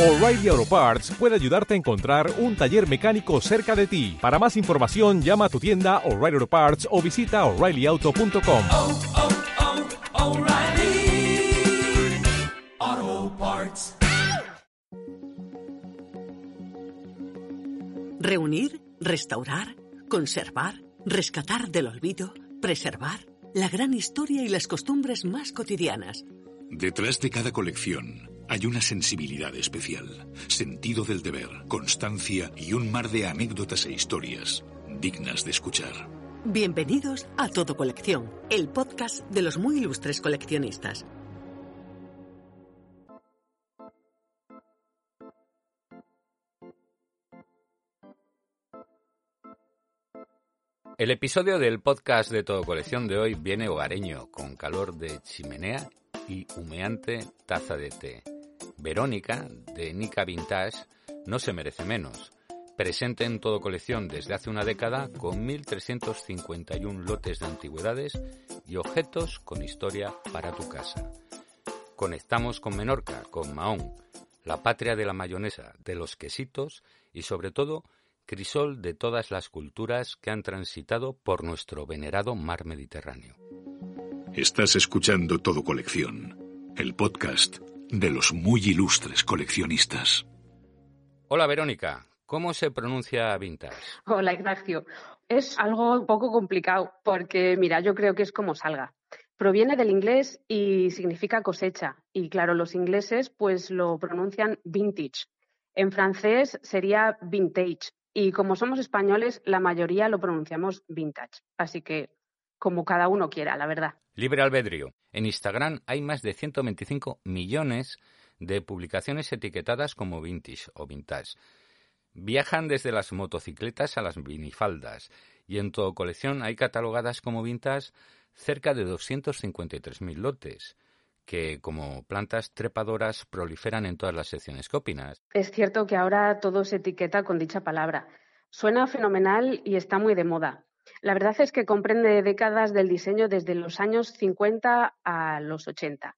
O'Reilly Auto Parts puede ayudarte a encontrar un taller mecánico cerca de ti. Para más información, llama a tu tienda O'Reilly Auto Parts o visita oreillyauto.com. oh, oh, Parts. Reunir, restaurar, conservar, rescatar del olvido, preservar la gran historia y las costumbres más cotidianas. Detrás de cada colección hay una sensibilidad especial, sentido del deber, constancia y un mar de anécdotas e historias dignas de escuchar. Bienvenidos a Todo Colección, el podcast de los muy ilustres coleccionistas. El episodio del podcast de Todo Colección de hoy viene hogareño, con calor de chimenea y humeante taza de té. Verónica, de Nika Vintage, no se merece menos. Presente en Todo Colección desde hace una década con 1.351 lotes de antigüedades y objetos con historia para tu casa. Conectamos con Menorca, con Mahón, la patria de la mayonesa, de los quesitos y sobre todo crisol de todas las culturas que han transitado por nuestro venerado mar Mediterráneo. Estás escuchando Todo Colección, el podcast de los muy ilustres coleccionistas. Hola Verónica, ¿cómo se pronuncia vintage? Hola Ignacio. Es algo un poco complicado porque, mira, yo creo que es como salga. Proviene del inglés y significa cosecha. Y claro, los ingleses pues lo pronuncian vintage. En francés sería vintage. Y como somos españoles, la mayoría lo pronunciamos vintage. Así que como cada uno quiera, la verdad. Libre albedrío. En Instagram hay más de 125 millones de publicaciones etiquetadas como vintage o vintage. Viajan desde las motocicletas a las minifaldas y en todo colección hay catalogadas como vintage cerca de 253.000 lotes que como plantas trepadoras proliferan en todas las secciones. ¿Qué opinas? Es cierto que ahora todo se etiqueta con dicha palabra. Suena fenomenal y está muy de moda. La verdad es que comprende décadas del diseño desde los años 50 a los 80.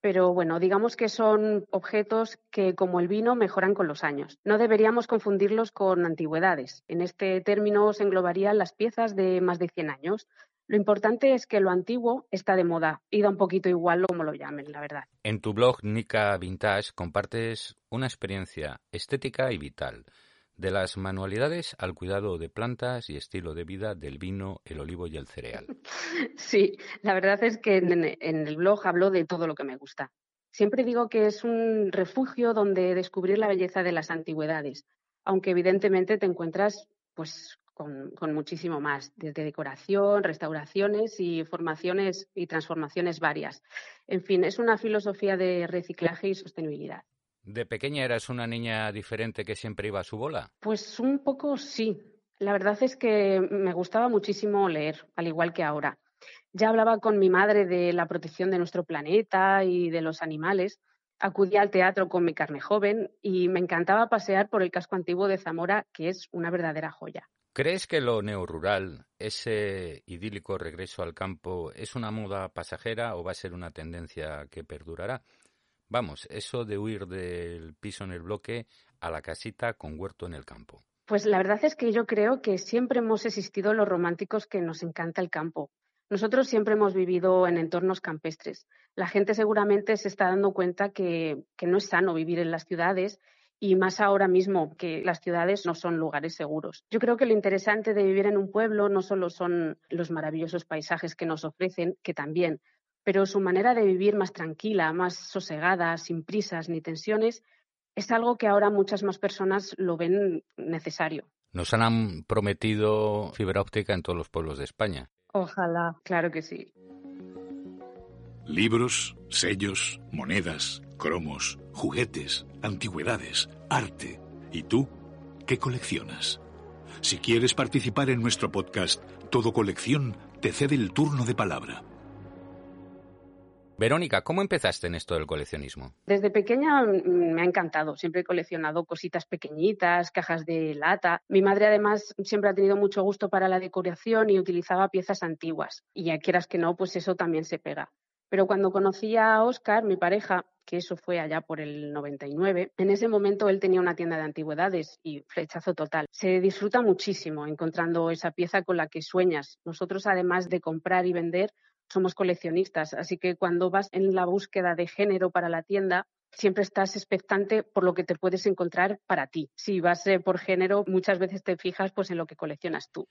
Pero bueno, digamos que son objetos que, como el vino, mejoran con los años. No deberíamos confundirlos con antigüedades. En este término se englobarían las piezas de más de 100 años. Lo importante es que lo antiguo está de moda y da un poquito igual como lo llamen, la verdad. En tu blog Nika Vintage compartes una experiencia estética y vital de las manualidades al cuidado de plantas y estilo de vida del vino, el olivo y el cereal. Sí, la verdad es que en, el blog hablo de todo lo que me gusta. Siempre digo que es un refugio donde descubrir la belleza de las antigüedades, aunque evidentemente te encuentras pues con, con muchísimo más, desde decoración, restauraciones y formaciones y transformaciones varias. En fin, es una filosofía de reciclaje y sostenibilidad. ¿De pequeña eras una niña diferente que siempre iba a su bola? Pues un poco sí. La verdad es que me gustaba muchísimo leer, al igual que ahora. Ya hablaba con mi madre de la protección de nuestro planeta y de los animales. Acudía al teatro con mi carne joven y me encantaba pasear por el casco antiguo de Zamora, que es una verdadera joya. ¿Crees que lo neorural, ese idílico regreso al campo, es una moda pasajera o va a ser una tendencia que perdurará? Vamos, eso de huir del piso en el bloque a la casita con huerto en el campo. Pues la verdad es que yo creo que siempre hemos existido los románticos que nos encanta el campo. Nosotros siempre hemos vivido en entornos campestres. La gente seguramente se está dando cuenta que, que no es sano vivir en las ciudades y más ahora mismo que las ciudades no son lugares seguros. Yo creo que lo interesante de vivir en un pueblo no solo son los maravillosos paisajes que nos ofrecen, que también, pero su manera de vivir más tranquila, más sosegada, sin prisas ni tensiones, es algo que ahora muchas más personas lo ven necesario. Nos han prometido fibra óptica en todos los pueblos de España. Ojalá, claro que sí. Libros, sellos, monedas, cromos, juguetes, antigüedades, arte. ¿Y tú? ¿Qué coleccionas? Si quieres participar en nuestro podcast, Todo Colección te cede el turno de palabra. Verónica, ¿cómo empezaste en esto del coleccionismo? Desde pequeña me ha encantado. Siempre he coleccionado cositas pequeñitas, cajas de lata. Mi madre además siempre ha tenido mucho gusto para la decoración y utilizaba piezas antiguas. Y ya quieras que no, pues eso también se pega. Pero cuando conocí a Oscar, mi pareja, que eso fue allá por el 99, en ese momento él tenía una tienda de antigüedades y flechazo total. Se disfruta muchísimo encontrando esa pieza con la que sueñas. Nosotros, además de comprar y vender, somos coleccionistas, así que cuando vas en la búsqueda de género para la tienda, siempre estás expectante por lo que te puedes encontrar para ti. Si vas eh, por género, muchas veces te fijas pues en lo que coleccionas tú.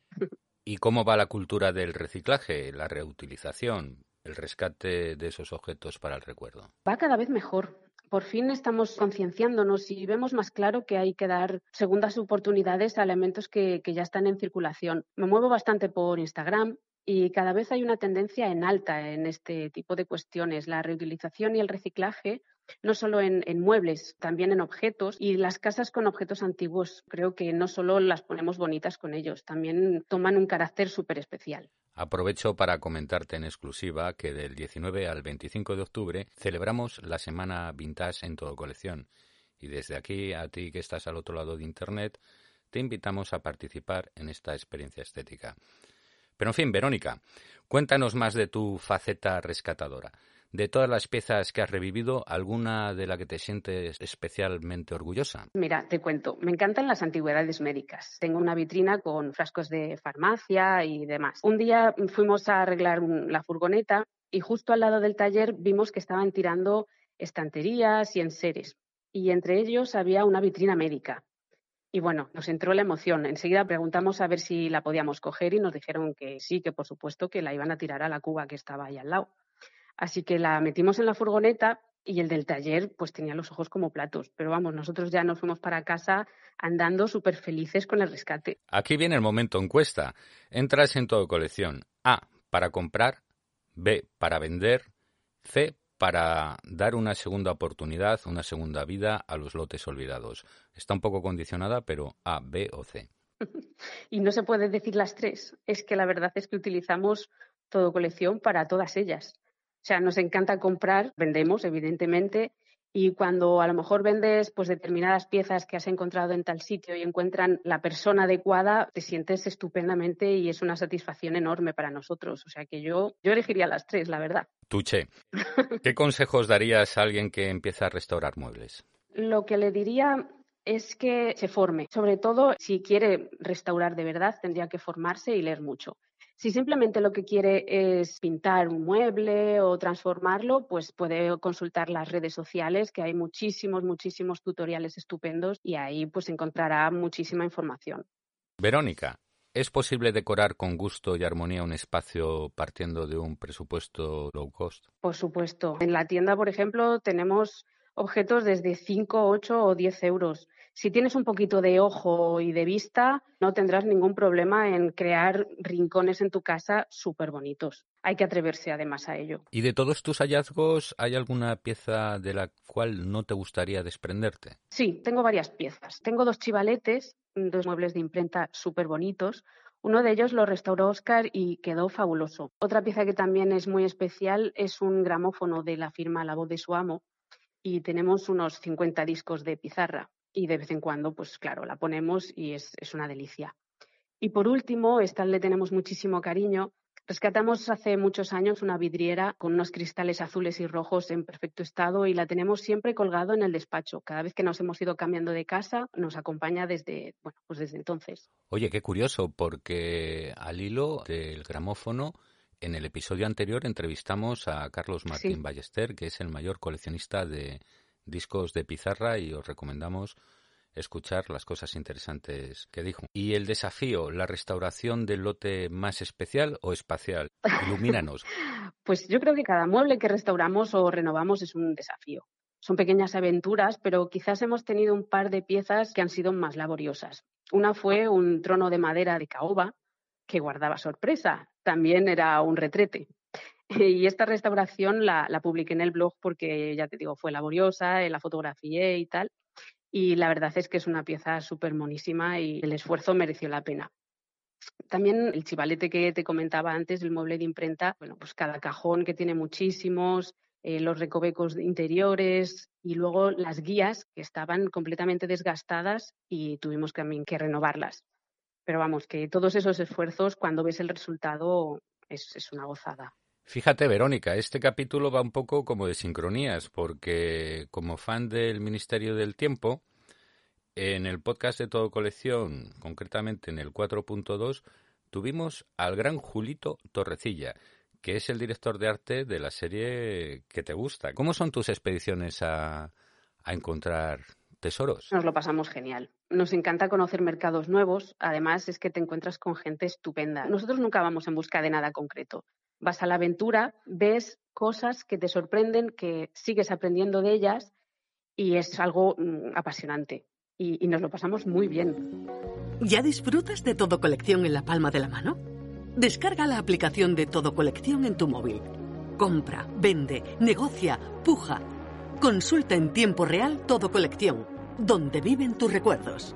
¿Y cómo va la cultura del reciclaje, la reutilización, el rescate de esos objetos para el recuerdo? Va cada vez mejor. Por fin estamos concienciándonos y vemos más claro que hay que dar segundas oportunidades a elementos que, que ya están en circulación. Me muevo bastante por Instagram y cada vez hay una tendencia en alta en este tipo de cuestiones. La reutilización y el reciclaje no solo en, muebles, también en objetos. Y las casas con objetos antiguos, creo que no solo las ponemos bonitas con ellos, también toman un carácter súper especial. Aprovecho para comentarte en exclusiva que del 19 al 25 de octubre celebramos la Semana Vintage en todo colección. Y desde aquí, a ti que estás al otro lado de Internet, te invitamos a participar en esta experiencia estética. Pero en fin, Verónica, cuéntanos más de tu faceta rescatadora. De todas las piezas que has revivido, ¿alguna de la que te sientes especialmente orgullosa? Mira, te cuento, me encantan las antigüedades médicas. Tengo una vitrina con frascos de farmacia y demás. Un día fuimos a arreglar la furgoneta y justo al lado del taller vimos que estaban tirando estanterías y enseres. Y entre ellos había una vitrina médica. Y bueno, nos entró la emoción. Enseguida preguntamos a ver si la podíamos coger y nos dijeron que sí, que por supuesto que la iban a tirar a la cuba que estaba ahí al lado. Así que la metimos en la furgoneta y el del taller pues tenía los ojos como platos. Pero vamos, nosotros ya nos fuimos para casa andando súper felices con el rescate. Aquí viene el momento encuesta. Entras en todo colección. A, para comprar. B, para vender. C, para dar una segunda oportunidad, una segunda vida a los lotes olvidados. Está un poco condicionada, pero A, B o C. y no se puede decir las tres. Es que la verdad es que utilizamos todo colección para todas ellas. O sea, nos encanta comprar, vendemos, evidentemente, y cuando a lo mejor vendes pues determinadas piezas que has encontrado en tal sitio y encuentran la persona adecuada, te sientes estupendamente y es una satisfacción enorme para nosotros. O sea que yo, yo elegiría las tres, la verdad. Tuche, ¿qué consejos darías a alguien que empieza a restaurar muebles? Lo que le diría es que se forme. Sobre todo, si quiere restaurar de verdad, tendría que formarse y leer mucho. Si simplemente lo que quiere es pintar un mueble o transformarlo, pues puede consultar las redes sociales, que hay muchísimos, muchísimos tutoriales estupendos y ahí pues encontrará muchísima información. Verónica, ¿es posible decorar con gusto y armonía un espacio partiendo de un presupuesto low cost? Por supuesto. En la tienda, por ejemplo, tenemos objetos desde 5, 8 o 10 euros si tienes un poquito de ojo y de vista, no tendrás ningún problema en crear rincones en tu casa súper bonitos. Hay que atreverse además a ello. ¿Y de todos tus hallazgos hay alguna pieza de la cual no te gustaría desprenderte? Sí, tengo varias piezas. Tengo dos chivaletes, dos muebles de imprenta súper bonitos. Uno de ellos lo restauró Oscar y quedó fabuloso. Otra pieza que también es muy especial es un gramófono de la firma La Voz de su Amo y tenemos unos 50 discos de pizarra y de vez en cuando, pues claro, la ponemos y es, una delicia. Y por último, esta le tenemos muchísimo cariño. Rescatamos hace muchos años una vidriera con unos cristales azules y rojos en perfecto estado y la tenemos siempre colgado en el despacho. Cada vez que nos hemos ido cambiando de casa, nos acompaña desde, bueno, pues desde entonces. Oye, qué curioso, porque al hilo del gramófono, en el episodio anterior entrevistamos a Carlos Martín Ballester, que es el mayor coleccionista de, discos de pizarra y os recomendamos escuchar las cosas interesantes que dijo. ¿Y el desafío, la restauración del lote más especial o espacial? Ilumínanos. pues yo creo que cada mueble que restauramos o renovamos es un desafío. Son pequeñas aventuras, pero quizás hemos tenido un par de piezas que han sido más laboriosas. Una fue un trono de madera de caoba que guardaba sorpresa. También era un retrete. Y esta restauración la, publiqué en el blog porque, ya te digo, fue laboriosa, la fotografié y tal. Y la verdad es que es una pieza súper monísima y el esfuerzo mereció la pena. También el chivalete que te comentaba antes, el mueble de imprenta, bueno, pues cada cajón que tiene muchísimos, eh, los recovecos interiores y luego las guías que estaban completamente desgastadas y tuvimos también que renovarlas. Pero vamos, que todos esos esfuerzos, cuando ves el resultado, es una gozada. Fíjate, Verónica, este capítulo va un poco como de sincronías, porque como fan del Ministerio del Tiempo, en el podcast de Todo Colección, concretamente en el 4.2, tuvimos al gran Julito Torrecilla, que es el director de arte de la serie que te gusta. ¿Cómo son tus expediciones a, encontrar tesoros? Nos lo pasamos genial. Nos encanta conocer mercados nuevos. Además, es que te encuentras con gente estupenda. Nosotros nunca vamos en busca de nada concreto. Vas a la aventura, ves cosas que te sorprenden, que sigues aprendiendo de ellas y es algo mm, apasionante. Y, y nos lo pasamos muy bien. ¿Ya disfrutas de todo colección en la palma de la mano? Descarga la aplicación de Todo Colección en tu móvil. Compra, vende, negocia, puja. Consulta en tiempo real Todo Colección, donde viven tus recuerdos.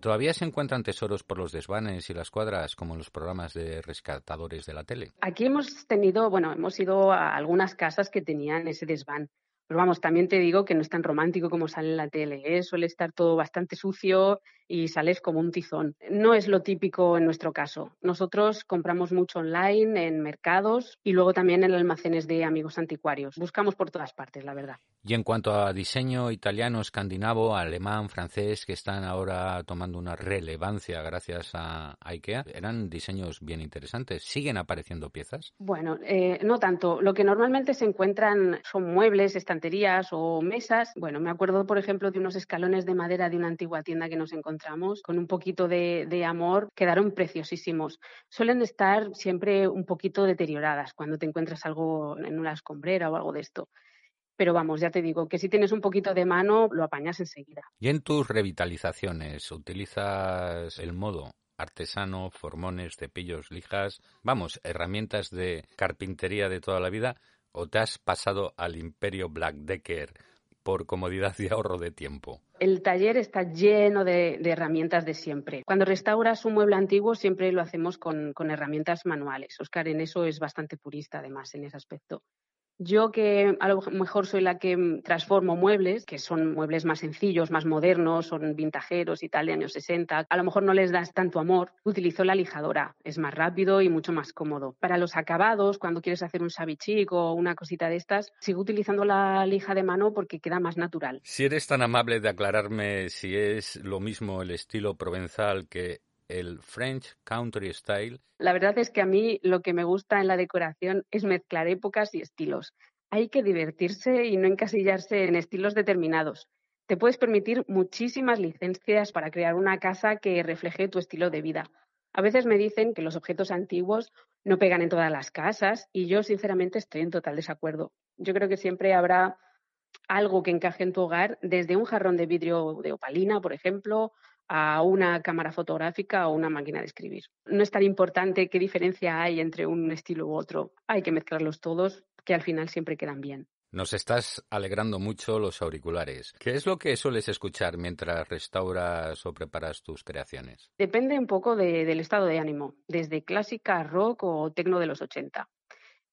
¿Todavía se encuentran tesoros por los desvanes y las cuadras como en los programas de rescatadores de la tele? Aquí hemos tenido, bueno, hemos ido a algunas casas que tenían ese desván. Pero vamos, también te digo que no es tan romántico como sale en la tele. ¿eh? Suele estar todo bastante sucio y sales como un tizón. No es lo típico en nuestro caso. Nosotros compramos mucho online, en mercados y luego también en almacenes de amigos anticuarios. Buscamos por todas partes, la verdad. Y en cuanto a diseño italiano, escandinavo, alemán, francés, que están ahora tomando una relevancia gracias a IKEA, eran diseños bien interesantes. ¿Siguen apareciendo piezas? Bueno, eh, no tanto. Lo que normalmente se encuentran son muebles, estanterías o mesas. Bueno, me acuerdo, por ejemplo, de unos escalones de madera de una antigua tienda que nos encontramos con un poquito de, de, amor, quedaron preciosísimos. Suelen estar siempre un poquito deterioradas cuando te encuentras algo en una escombrera o algo de esto. Pero vamos, ya te digo que si tienes un poquito de mano, lo apañas enseguida. ¿Y en tus revitalizaciones utilizas el modo artesano, formones, cepillos, lijas, vamos, herramientas de carpintería de toda la vida, o te has pasado al imperio Black Decker por comodidad y ahorro de tiempo? El taller está lleno de, herramientas de siempre. Cuando restauras un mueble antiguo siempre lo hacemos con, con herramientas manuales. Oscar en eso es bastante purista además en ese aspecto. Yo que a lo mejor soy la que transformo muebles, que son muebles más sencillos, más modernos, son vintajeros y tal de años 60, a lo mejor no les das tanto amor, utilizo la lijadora. Es más rápido y mucho más cómodo. Para los acabados, cuando quieres hacer un sabichic o una cosita de estas, sigo utilizando la lija de mano porque queda más natural. Si eres tan amable de aclararme si es lo mismo el estilo provenzal que el French Country Style. La verdad es que a mí lo que me gusta en la decoración es mezclar épocas y estilos. Hay que divertirse y no encasillarse en estilos determinados. Te puedes permitir muchísimas licencias para crear una casa que refleje tu estilo de vida. A veces me dicen que los objetos antiguos no pegan en todas las casas y yo sinceramente estoy en total desacuerdo. Yo creo que siempre habrá algo que encaje en tu hogar, desde un jarrón de vidrio de opalina, por ejemplo, a una cámara fotográfica o una máquina de escribir. No es tan importante qué diferencia hay entre un estilo u otro. Hay que mezclarlos todos, que al final siempre quedan bien. Nos estás alegrando mucho los auriculares. ¿Qué es lo que sueles escuchar mientras restauras o preparas tus creaciones? Depende un poco de, del estado de ánimo, desde clásica, rock o tecno de los 80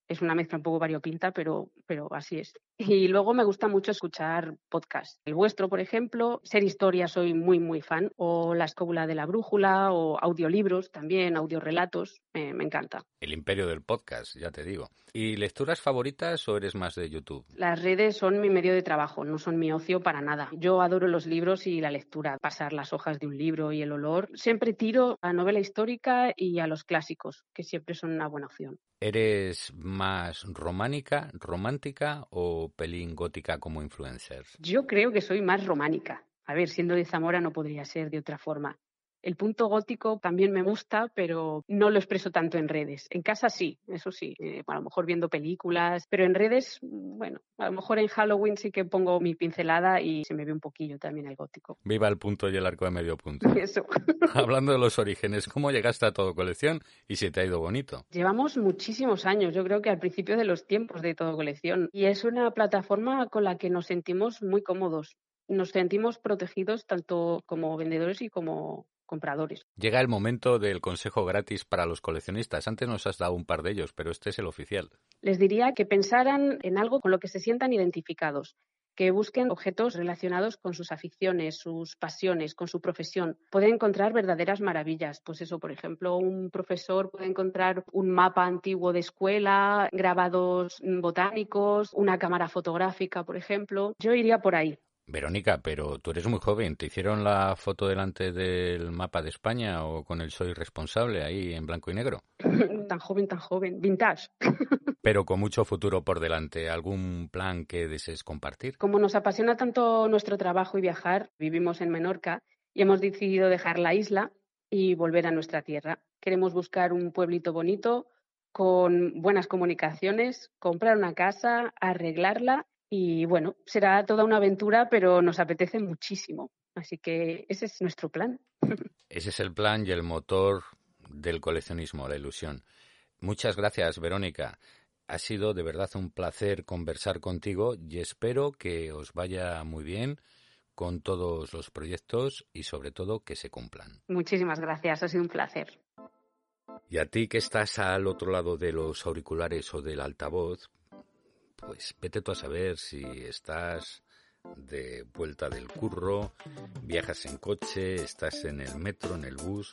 es una mezcla un poco variopinta, pero, pero así es. Y luego me gusta mucho escuchar podcasts. El vuestro, por ejemplo, ser historia soy muy, muy fan, o La escóbula de la brújula, o audiolibros también, audiorelatos, eh, me encanta. El imperio del podcast, ya te digo. ¿Y lecturas favoritas o eres más de YouTube? Las redes son mi medio de trabajo, no son mi ocio para nada. Yo adoro los libros y la lectura, pasar las hojas de un libro y el olor. Siempre tiro a novela histórica y a los clásicos, que siempre son una buena opción. ¿Eres más románica, romántica o pelín gótica como influencer? Yo creo que soy más románica. A ver, siendo de Zamora no podría ser de otra forma. El punto gótico también me gusta, pero no lo expreso tanto en redes. En casa sí, eso sí, eh, a lo mejor viendo películas, pero en redes, bueno, a lo mejor en Halloween sí que pongo mi pincelada y se me ve un poquillo también el gótico. Viva el punto y el arco de medio punto. Eso. Hablando de los orígenes, ¿cómo llegaste a todo colección y si te ha ido bonito? Llevamos muchísimos años, yo creo que al principio de los tiempos de todo colección, y es una plataforma con la que nos sentimos muy cómodos. Nos sentimos protegidos tanto como vendedores y como compradores. Llega el momento del consejo gratis para los coleccionistas. Antes nos has dado un par de ellos, pero este es el oficial. Les diría que pensaran en algo con lo que se sientan identificados, que busquen objetos relacionados con sus aficiones, sus pasiones, con su profesión. Pueden encontrar verdaderas maravillas. Pues eso, por ejemplo, un profesor puede encontrar un mapa antiguo de escuela, grabados botánicos, una cámara fotográfica, por ejemplo. Yo iría por ahí. Verónica, pero tú eres muy joven. ¿Te hicieron la foto delante del mapa de España o con el Soy Responsable ahí en blanco y negro? tan joven, tan joven. Vintage. pero con mucho futuro por delante. ¿Algún plan que desees compartir? Como nos apasiona tanto nuestro trabajo y viajar, vivimos en Menorca y hemos decidido dejar la isla y volver a nuestra tierra. Queremos buscar un pueblito bonito con buenas comunicaciones, comprar una casa, arreglarla y bueno, será toda una aventura, pero nos apetece muchísimo. Así que ese es nuestro plan. Ese es el plan y el motor del coleccionismo, la ilusión. Muchas gracias, Verónica. Ha sido de verdad un placer conversar contigo y espero que os vaya muy bien con todos los proyectos y sobre todo que se cumplan. Muchísimas gracias, ha sido un placer. Y a ti que estás al otro lado de los auriculares o del altavoz, pues vete tú a saber si estás de vuelta del curro, viajas en coche, estás en el metro, en el bus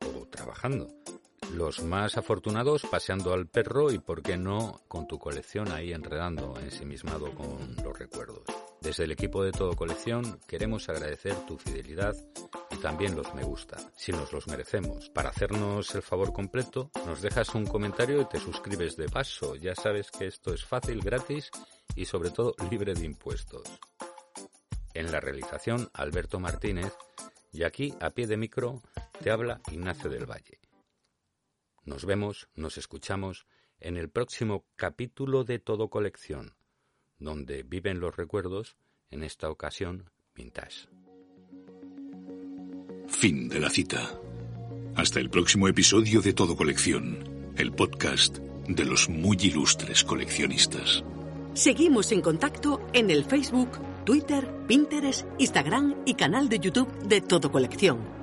o trabajando. Los más afortunados paseando al perro y, por qué no, con tu colección ahí enredando, ensimismado con los recuerdos. Desde el equipo de Todo Colección queremos agradecer tu fidelidad y también los me gusta, si nos los merecemos. Para hacernos el favor completo, nos dejas un comentario y te suscribes de paso. Ya sabes que esto es fácil, gratis y sobre todo libre de impuestos. En la realización, Alberto Martínez, y aquí, a pie de micro, te habla Ignacio del Valle. Nos vemos, nos escuchamos en el próximo capítulo de Todo Colección donde viven los recuerdos, en esta ocasión vintage. Fin de la cita. Hasta el próximo episodio de Todo Colección, el podcast de los muy ilustres coleccionistas. Seguimos en contacto en el Facebook, Twitter, Pinterest, Instagram y canal de YouTube de Todo Colección.